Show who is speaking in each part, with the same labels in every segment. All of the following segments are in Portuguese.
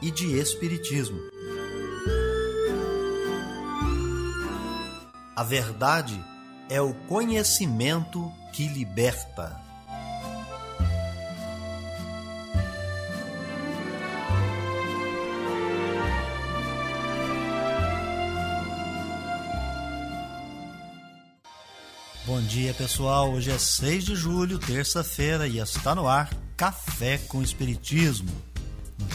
Speaker 1: e de espiritismo. A verdade é o conhecimento que liberta. Bom dia, pessoal. Hoje é 6 de julho, terça-feira, e está no ar Café com Espiritismo.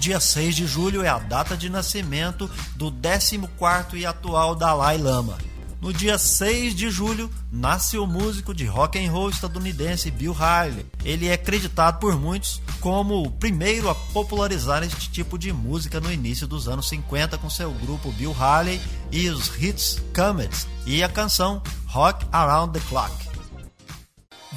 Speaker 1: Dia 6 de julho é a data de nascimento do 14º e atual Dalai Lama. No dia 6 de julho, nasce o músico de rock and roll estadunidense Bill Haley. Ele é acreditado por muitos como o primeiro a popularizar este tipo de música no início dos anos 50 com seu grupo Bill Haley e os hits Comets e a canção Rock Around the Clock.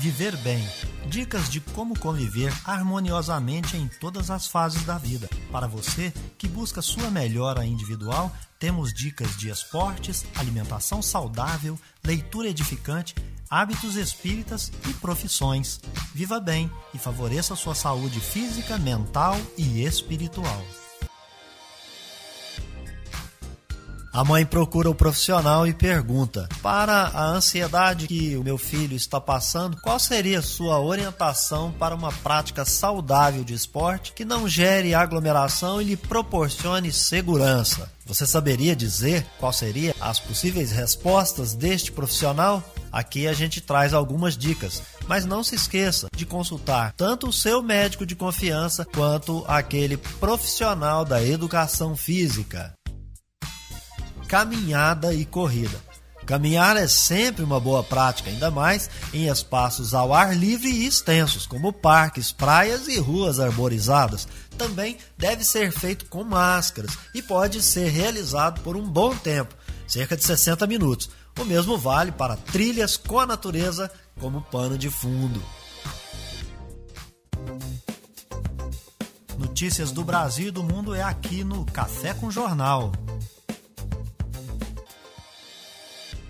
Speaker 1: Viver bem. Dicas de como conviver harmoniosamente em todas as fases da vida. Para você que busca sua melhora individual, temos dicas de esportes, alimentação saudável, leitura edificante, hábitos espíritas e profissões. Viva bem e favoreça sua saúde física, mental e espiritual. A mãe procura o profissional e pergunta: Para a ansiedade que o meu filho está passando, qual seria sua orientação para uma prática saudável de esporte que não gere aglomeração e lhe proporcione segurança? Você saberia dizer qual seria as possíveis respostas deste profissional? Aqui a gente traz algumas dicas, mas não se esqueça de consultar tanto o seu médico de confiança quanto aquele profissional da educação física caminhada e corrida. Caminhar é sempre uma boa prática, ainda mais em espaços ao ar livre e extensos, como parques, praias e ruas arborizadas. Também deve ser feito com máscaras e pode ser realizado por um bom tempo, cerca de 60 minutos. O mesmo vale para trilhas com a natureza como pano de fundo. Notícias do Brasil e do mundo é aqui no Café com Jornal.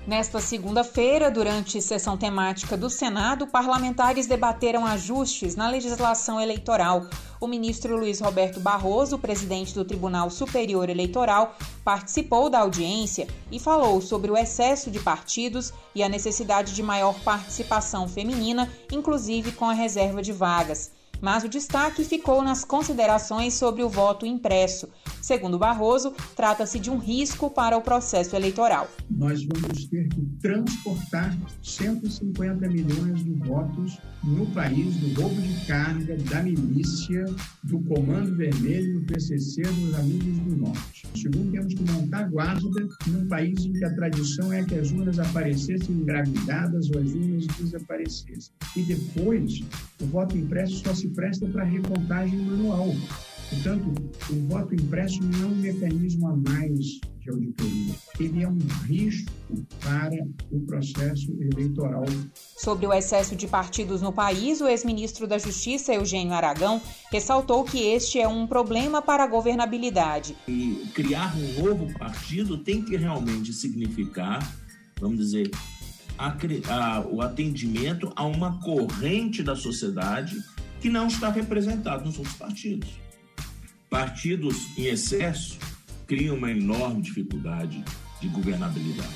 Speaker 2: Nesta segunda-feira, durante sessão temática do Senado, parlamentares debateram ajustes na legislação eleitoral. O ministro Luiz Roberto Barroso, presidente do Tribunal Superior Eleitoral, participou da audiência e falou sobre o excesso de partidos e a necessidade de maior participação feminina, inclusive com a reserva de vagas mas o destaque ficou nas considerações sobre o voto impresso. Segundo Barroso, trata-se de um risco para o processo eleitoral.
Speaker 3: Nós vamos ter que transportar 150 milhões de votos no país do roubo de carga, da milícia, do Comando Vermelho, do PCC, dos Amigos do Norte. Segundo, temos que montar guarda num país em que a tradição é que as urnas aparecessem engravidadas ou as urnas desaparecessem. E depois, o voto impresso só se presta para recontagem manual. Portanto, o voto impresso não é um mecanismo a mais de auditoria. Ele é um risco para o processo eleitoral.
Speaker 2: Sobre o excesso de partidos no país, o ex-ministro da Justiça, Eugênio Aragão, ressaltou que este é um problema para a governabilidade.
Speaker 4: E criar um novo partido tem que realmente significar, vamos dizer, a, a, o atendimento a uma corrente da sociedade que não está representado nos outros partidos. Partidos em excesso criam uma enorme dificuldade de governabilidade.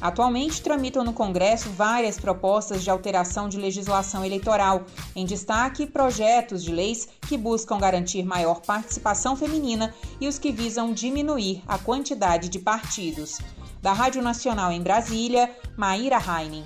Speaker 2: Atualmente tramitam no Congresso várias propostas de alteração de legislação eleitoral, em destaque projetos de leis que buscam garantir maior participação feminina e os que visam diminuir a quantidade de partidos. Da Rádio Nacional em Brasília, Maíra Heinen.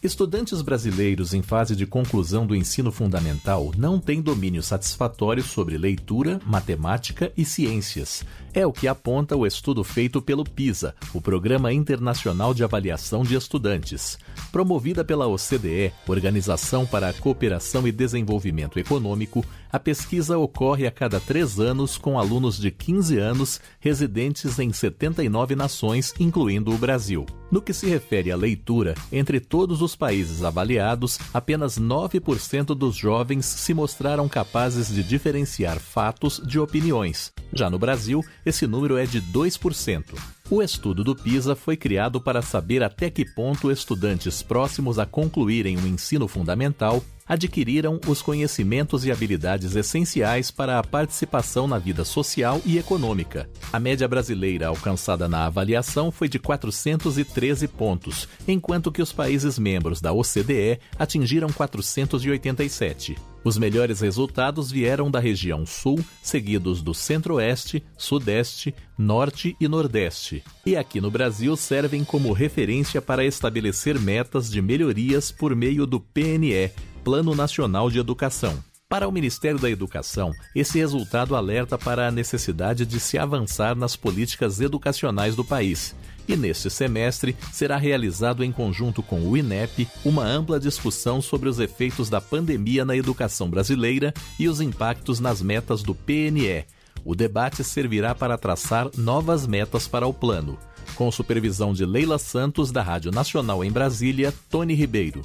Speaker 5: Estudantes brasileiros em fase de conclusão do ensino fundamental não têm domínio satisfatório sobre leitura, matemática e ciências. É o que aponta o estudo feito pelo PISA, o Programa Internacional de Avaliação de Estudantes. Promovida pela OCDE, Organização para a Cooperação e Desenvolvimento Econômico, a pesquisa ocorre a cada três anos com alunos de 15 anos residentes em 79 nações, incluindo o Brasil. No que se refere à leitura, entre todos os países avaliados, apenas 9% dos jovens se mostraram capazes de diferenciar fatos de opiniões. Já no Brasil, esse número é de 2%. O estudo do PISA foi criado para saber até que ponto estudantes próximos a concluírem o ensino fundamental adquiriram os conhecimentos e habilidades essenciais para a participação na vida social e econômica. A média brasileira alcançada na avaliação foi de 413 pontos, enquanto que os países membros da OCDE atingiram 487. Os melhores resultados vieram da região Sul, seguidos do Centro-Oeste, Sudeste, Norte e Nordeste. E aqui no Brasil servem como referência para estabelecer metas de melhorias por meio do PNE, Plano Nacional de Educação. Para o Ministério da Educação, esse resultado alerta para a necessidade de se avançar nas políticas educacionais do país. E neste semestre será realizado em conjunto com o INEP uma ampla discussão sobre os efeitos da pandemia na educação brasileira e os impactos nas metas do PNE. O debate servirá para traçar novas metas para o plano. Com supervisão de Leila Santos, da Rádio Nacional em Brasília, Tony Ribeiro.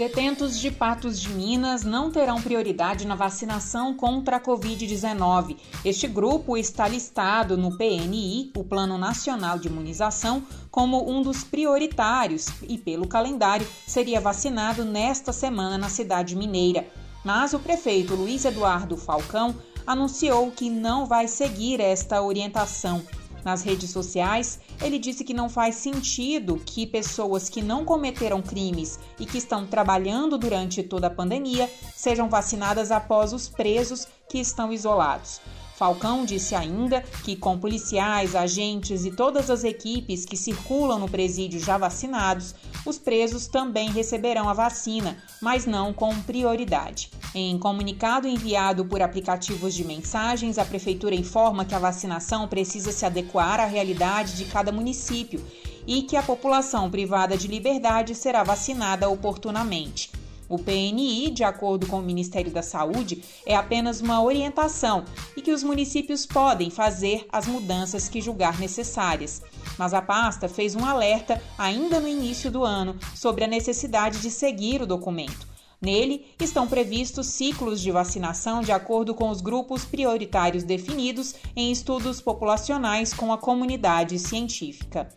Speaker 2: Detentos de Patos de Minas não terão prioridade na vacinação contra a Covid-19. Este grupo está listado no PNI, o Plano Nacional de Imunização, como um dos prioritários e, pelo calendário, seria vacinado nesta semana na cidade mineira. Mas o prefeito Luiz Eduardo Falcão anunciou que não vai seguir esta orientação. Nas redes sociais, ele disse que não faz sentido que pessoas que não cometeram crimes e que estão trabalhando durante toda a pandemia sejam vacinadas após os presos que estão isolados. Falcão disse ainda que, com policiais, agentes e todas as equipes que circulam no presídio já vacinados, os presos também receberão a vacina, mas não com prioridade. Em comunicado enviado por aplicativos de mensagens, a Prefeitura informa que a vacinação precisa se adequar à realidade de cada município e que a população privada de liberdade será vacinada oportunamente. O PNI, de acordo com o Ministério da Saúde, é apenas uma orientação e que os municípios podem fazer as mudanças que julgar necessárias. Mas a pasta fez um alerta ainda no início do ano sobre a necessidade de seguir o documento. Nele estão previstos ciclos de vacinação de acordo com os grupos prioritários definidos em estudos populacionais com a comunidade científica.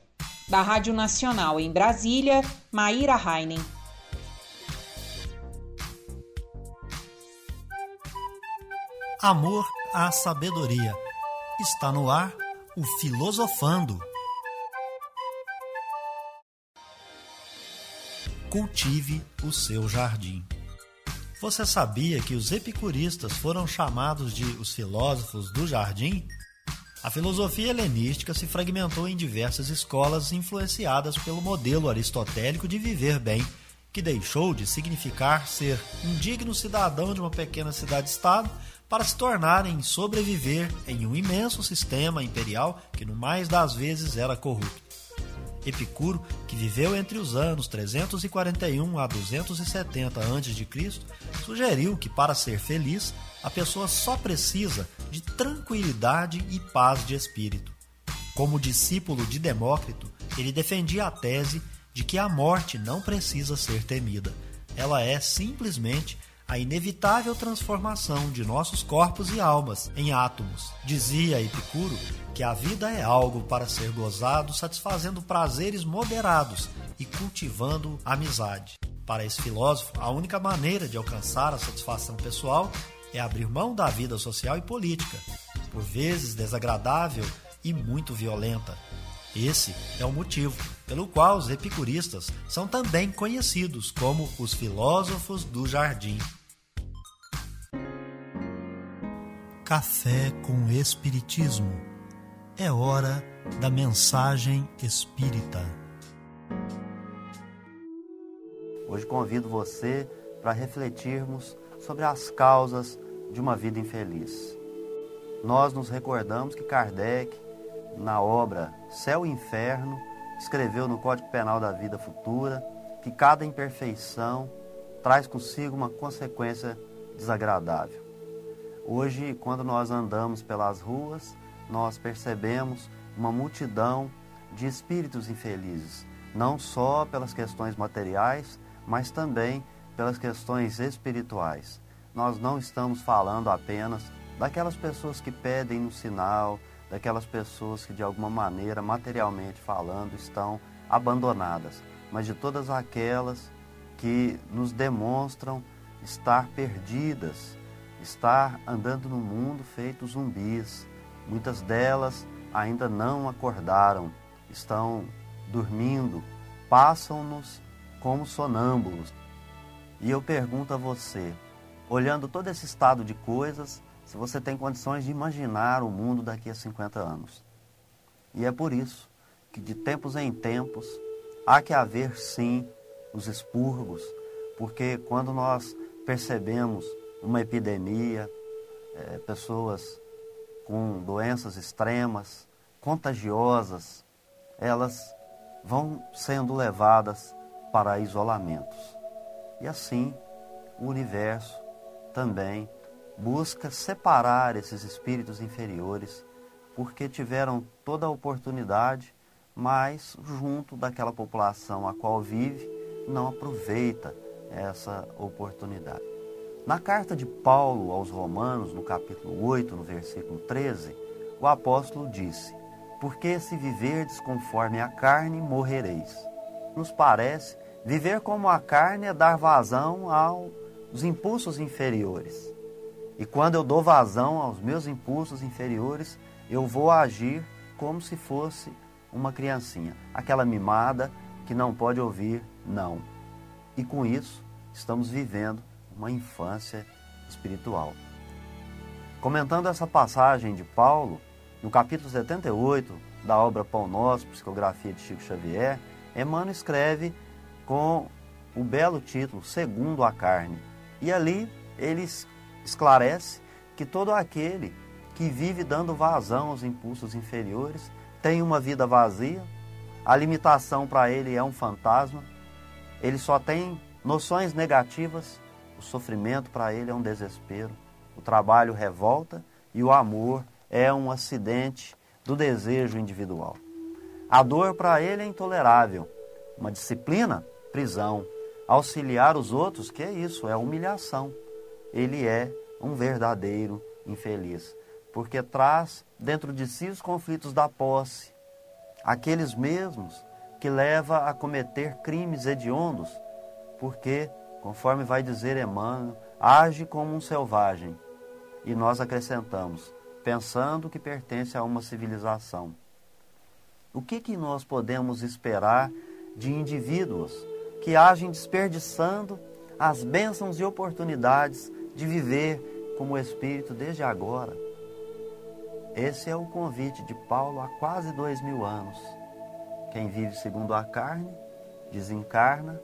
Speaker 2: Da Rádio Nacional em Brasília, Maíra Heinen.
Speaker 1: Amor à sabedoria. Está no ar o Filosofando. Cultive o seu jardim. Você sabia que os epicuristas foram chamados de os filósofos do jardim? A filosofia helenística se fragmentou em diversas escolas influenciadas pelo modelo aristotélico de viver bem, que deixou de significar ser um digno cidadão de uma pequena cidade-estado para se tornarem sobreviver em um imenso sistema imperial que no mais das vezes era corrupto. Epicuro, que viveu entre os anos 341 a 270 a.C., sugeriu que para ser feliz, a pessoa só precisa de tranquilidade e paz de espírito. Como discípulo de Demócrito, ele defendia a tese de que a morte não precisa ser temida. Ela é simplesmente a inevitável transformação de nossos corpos e almas em átomos. Dizia Epicuro que a vida é algo para ser gozado, satisfazendo prazeres moderados e cultivando amizade. Para esse filósofo, a única maneira de alcançar a satisfação pessoal é abrir mão da vida social e política. Por vezes desagradável e muito violenta. Esse é o motivo pelo qual os epicuristas são também conhecidos como os filósofos do jardim. Café com Espiritismo. É hora da mensagem espírita.
Speaker 6: Hoje convido você para refletirmos sobre as causas de uma vida infeliz. Nós nos recordamos que Kardec, na obra Céu e Inferno, escreveu no Código Penal da Vida Futura que cada imperfeição traz consigo uma consequência desagradável. Hoje, quando nós andamos pelas ruas, nós percebemos uma multidão de espíritos infelizes, não só pelas questões materiais, mas também pelas questões espirituais. Nós não estamos falando apenas daquelas pessoas que pedem no sinal, daquelas pessoas que de alguma maneira, materialmente falando, estão abandonadas, mas de todas aquelas que nos demonstram estar perdidas, estar andando no mundo feito zumbis. Muitas delas ainda não acordaram, estão dormindo, passam-nos como sonâmbulos. E eu pergunto a você, olhando todo esse estado de coisas, se você tem condições de imaginar o mundo daqui a 50 anos. E é por isso que de tempos em tempos há que haver sim os expurgos, porque quando nós percebemos uma epidemia, é, pessoas com doenças extremas, contagiosas, elas vão sendo levadas para isolamentos. E assim, o universo também busca separar esses espíritos inferiores, porque tiveram toda a oportunidade, mas junto daquela população a qual vive, não aproveita essa oportunidade. Na carta de Paulo aos Romanos, no capítulo 8, no versículo 13, o apóstolo disse: Porque se viverdes conforme a carne, morrereis. Nos parece, viver como a carne é dar vazão aos impulsos inferiores. E quando eu dou vazão aos meus impulsos inferiores, eu vou agir como se fosse uma criancinha, aquela mimada que não pode ouvir não. E com isso, estamos vivendo uma infância espiritual. Comentando essa passagem de Paulo, no capítulo 78 da obra Pão Nosso, Psicografia de Chico Xavier, Emmanuel escreve com o belo título Segundo a Carne. E ali ele esclarece que todo aquele que vive dando vazão aos impulsos inferiores tem uma vida vazia, a limitação para ele é um fantasma, ele só tem noções negativas o sofrimento para ele é um desespero, o trabalho revolta e o amor é um acidente do desejo individual. A dor para ele é intolerável, uma disciplina, prisão. Auxiliar os outros, que é isso, é humilhação. Ele é um verdadeiro infeliz, porque traz dentro de si os conflitos da posse, aqueles mesmos que leva a cometer crimes hediondos, porque Conforme vai dizer Emmanuel, age como um selvagem. E nós acrescentamos, pensando que pertence a uma civilização. O que, que nós podemos esperar de indivíduos que agem desperdiçando as bênçãos e oportunidades de viver como espírito desde agora? Esse é o convite de Paulo há quase dois mil anos. Quem vive segundo a carne, desencarna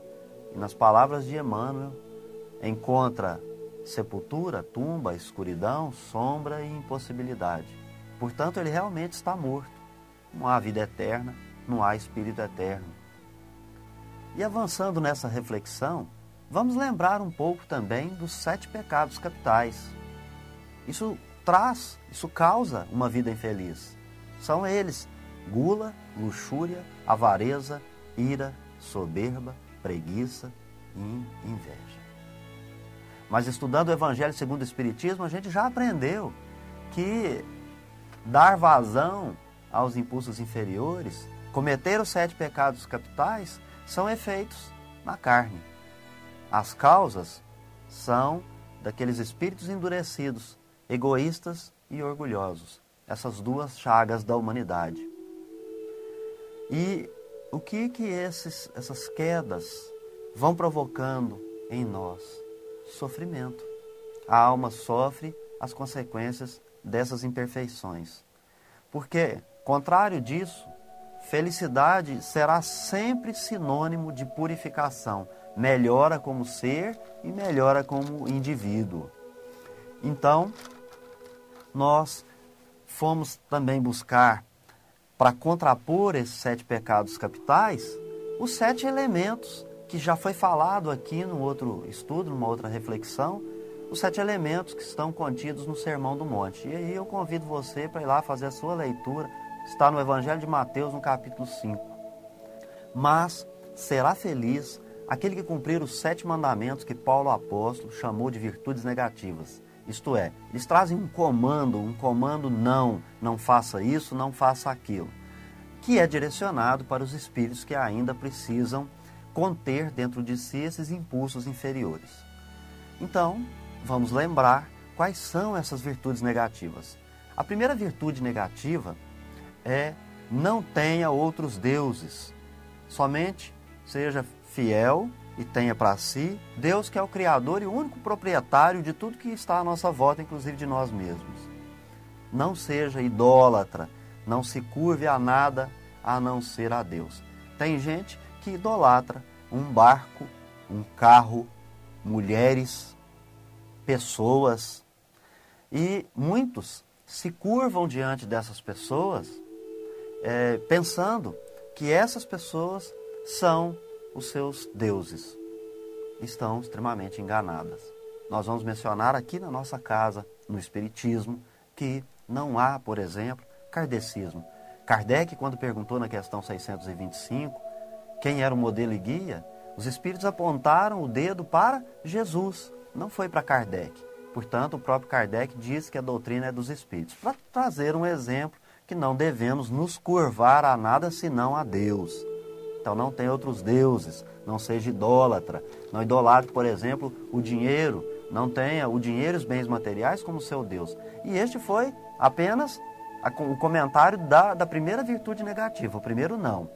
Speaker 6: e nas palavras de Emmanuel, encontra sepultura, tumba, escuridão, sombra e impossibilidade. Portanto, ele realmente está morto. Não há vida eterna, não há espírito eterno. E avançando nessa reflexão, vamos lembrar um pouco também dos sete pecados capitais. Isso traz, isso causa uma vida infeliz. São eles: gula, luxúria, avareza, ira, soberba, preguiça e inveja. Mas estudando o Evangelho segundo o Espiritismo, a gente já aprendeu que dar vazão aos impulsos inferiores, cometer os sete pecados capitais, são efeitos na carne. As causas são daqueles espíritos endurecidos, egoístas e orgulhosos, essas duas chagas da humanidade. E o que que esses, essas quedas vão provocando em nós? Sofrimento. A alma sofre as consequências dessas imperfeições. Porque, contrário disso, felicidade será sempre sinônimo de purificação, melhora como ser e melhora como indivíduo. Então, nós fomos também buscar para contrapor esses sete pecados capitais, os sete elementos que já foi falado aqui num outro estudo, numa outra reflexão, os sete elementos que estão contidos no Sermão do Monte. E aí eu convido você para ir lá fazer a sua leitura, está no Evangelho de Mateus, no capítulo 5. Mas será feliz aquele que cumprir os sete mandamentos que Paulo apóstolo chamou de virtudes negativas. Isto é, eles trazem um comando, um comando não, não faça isso, não faça aquilo, que é direcionado para os espíritos que ainda precisam conter dentro de si esses impulsos inferiores. Então, vamos lembrar quais são essas virtudes negativas. A primeira virtude negativa é não tenha outros deuses, somente seja fiel e tenha para si Deus que é o Criador e o único proprietário de tudo que está à nossa volta, inclusive de nós mesmos. Não seja idólatra, não se curve a nada a não ser a Deus. Tem gente que idolatra um barco, um carro, mulheres, pessoas, e muitos se curvam diante dessas pessoas é, pensando que essas pessoas são os seus deuses. Estão extremamente enganadas. Nós vamos mencionar aqui na nossa casa, no Espiritismo, que não há, por exemplo, kardecismo. Kardec, quando perguntou na questão 625 quem era o modelo e guia, os espíritos apontaram o dedo para Jesus, não foi para Kardec. Portanto, o próprio Kardec diz que a doutrina é dos espíritos, para trazer um exemplo que não devemos nos curvar a nada senão a Deus. Então não tem outros deuses, não seja idólatra. Não idolatre, por exemplo, o dinheiro, não tenha o dinheiro e os bens materiais como seu Deus. E este foi apenas o comentário da, da primeira virtude negativa, o primeiro não.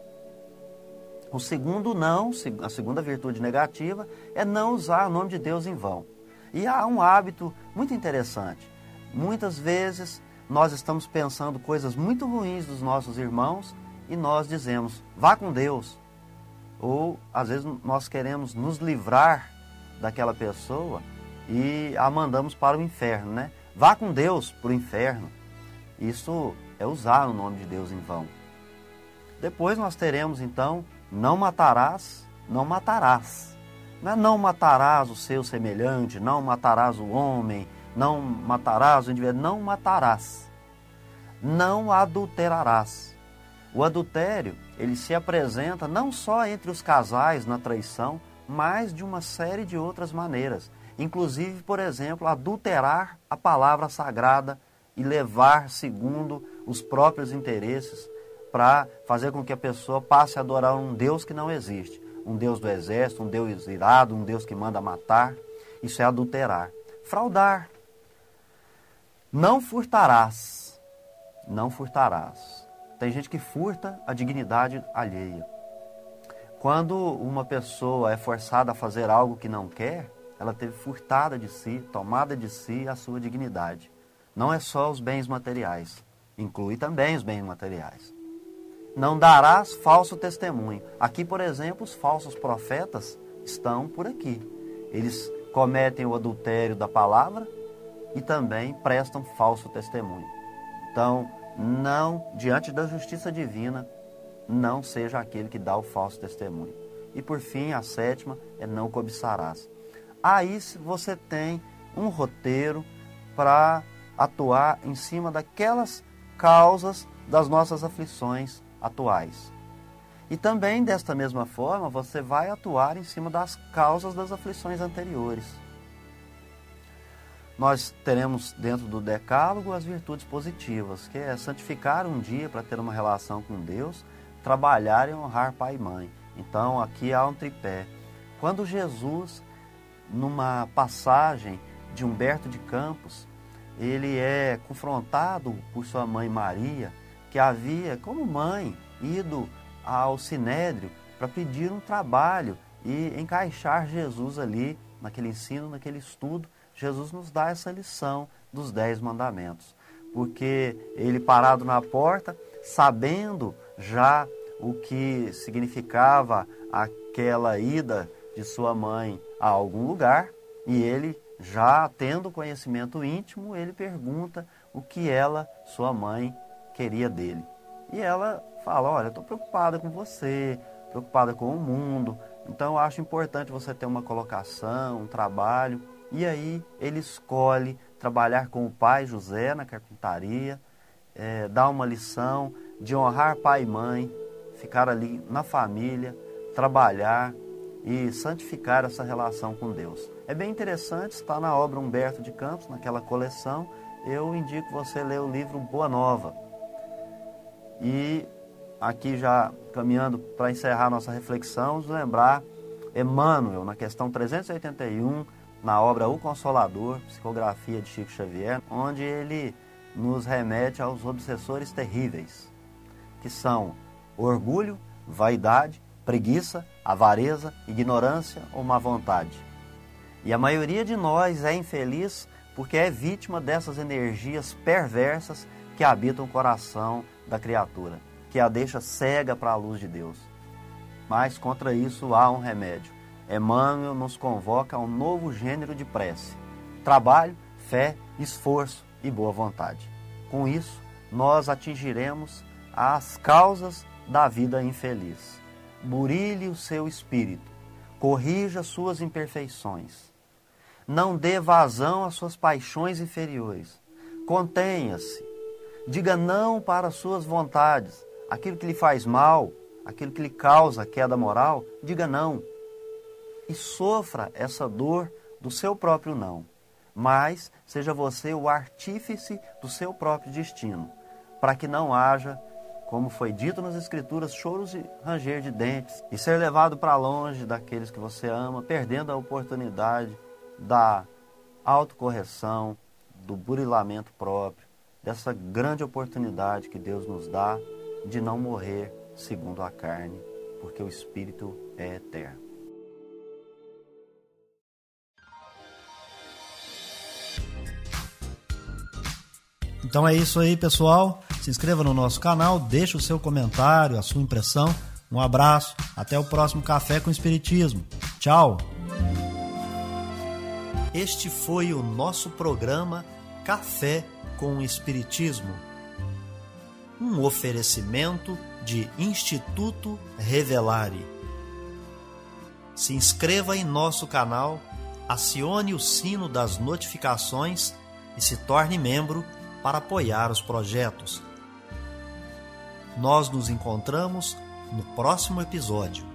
Speaker 6: O segundo não, a segunda virtude negativa, é não usar o nome de Deus em vão. E há um hábito muito interessante. Muitas vezes nós estamos pensando coisas muito ruins dos nossos irmãos e nós dizemos, vá com Deus. Ou às vezes nós queremos nos livrar daquela pessoa e a mandamos para o inferno, né? Vá com Deus para o inferno. Isso é usar o nome de Deus em vão. Depois nós teremos então, não matarás, não matarás. Não é não matarás o seu semelhante, não matarás o homem, não matarás o indivíduo, não matarás. Não adulterarás. O adultério, ele se apresenta não só entre os casais na traição, mas de uma série de outras maneiras. Inclusive, por exemplo, adulterar a palavra sagrada e levar segundo os próprios interesses para fazer com que a pessoa passe a adorar um Deus que não existe. Um Deus do exército, um Deus irado, um Deus que manda matar. Isso é adulterar. Fraudar. Não furtarás. Não furtarás. Tem gente que furta a dignidade alheia. Quando uma pessoa é forçada a fazer algo que não quer, ela teve furtada de si, tomada de si a sua dignidade. Não é só os bens materiais, inclui também os bens materiais. Não darás falso testemunho. Aqui, por exemplo, os falsos profetas estão por aqui. Eles cometem o adultério da palavra e também prestam falso testemunho. Então, não, diante da justiça divina, não seja aquele que dá o falso testemunho. E por fim, a sétima é não cobiçarás. Aí você tem um roteiro para atuar em cima daquelas causas das nossas aflições atuais. E também, desta mesma forma, você vai atuar em cima das causas das aflições anteriores nós teremos dentro do decálogo as virtudes positivas, que é santificar um dia para ter uma relação com Deus, trabalhar e honrar pai e mãe. Então aqui há um tripé. Quando Jesus, numa passagem de Humberto de Campos, ele é confrontado por sua mãe Maria, que havia, como mãe, ido ao Sinédrio para pedir um trabalho e encaixar Jesus ali naquele ensino, naquele estudo. Jesus nos dá essa lição dos dez mandamentos, porque ele parado na porta, sabendo já o que significava aquela ida de sua mãe a algum lugar, e ele já tendo conhecimento íntimo, ele pergunta o que ela, sua mãe, queria dele. E ela fala: Olha, estou preocupada com você, preocupada com o mundo, então eu acho importante você ter uma colocação, um trabalho. E aí ele escolhe trabalhar com o pai José na carpintaria, é, dar uma lição de honrar pai e mãe, ficar ali na família, trabalhar e santificar essa relação com Deus. É bem interessante, está na obra Humberto de Campos, naquela coleção. Eu indico você ler o livro Boa Nova. E aqui já caminhando para encerrar nossa reflexão, lembrar Emmanuel, na questão 381, na obra O Consolador, psicografia de Chico Xavier, onde ele nos remete aos obsessores terríveis, que são orgulho, vaidade, preguiça, avareza, ignorância ou má vontade. E a maioria de nós é infeliz porque é vítima dessas energias perversas que habitam o coração da criatura, que a deixa cega para a luz de Deus. Mas contra isso há um remédio. Emmanuel nos convoca a um novo gênero de prece: trabalho, fé, esforço e boa vontade. Com isso, nós atingiremos as causas da vida infeliz. Burilhe o seu espírito, corrija suas imperfeições não dê vazão às suas paixões inferiores. Contenha-se. Diga não para as suas vontades. Aquilo que lhe faz mal, aquilo que lhe causa queda moral, diga não. E sofra essa dor do seu próprio não. Mas seja você o artífice do seu próprio destino, para que não haja, como foi dito nas Escrituras, choros e ranger de dentes, e ser levado para longe daqueles que você ama, perdendo a oportunidade da autocorreção, do burilamento próprio, dessa grande oportunidade que Deus nos dá de não morrer segundo a carne, porque o Espírito é eterno.
Speaker 1: Então é isso aí, pessoal. Se inscreva no nosso canal, deixe o seu comentário, a sua impressão. Um abraço, até o próximo Café com Espiritismo. Tchau! Este foi o nosso programa Café com Espiritismo. Um oferecimento de Instituto Revelare. Se inscreva em nosso canal, acione o sino das notificações e se torne membro para apoiar os projetos. Nós nos encontramos no próximo episódio.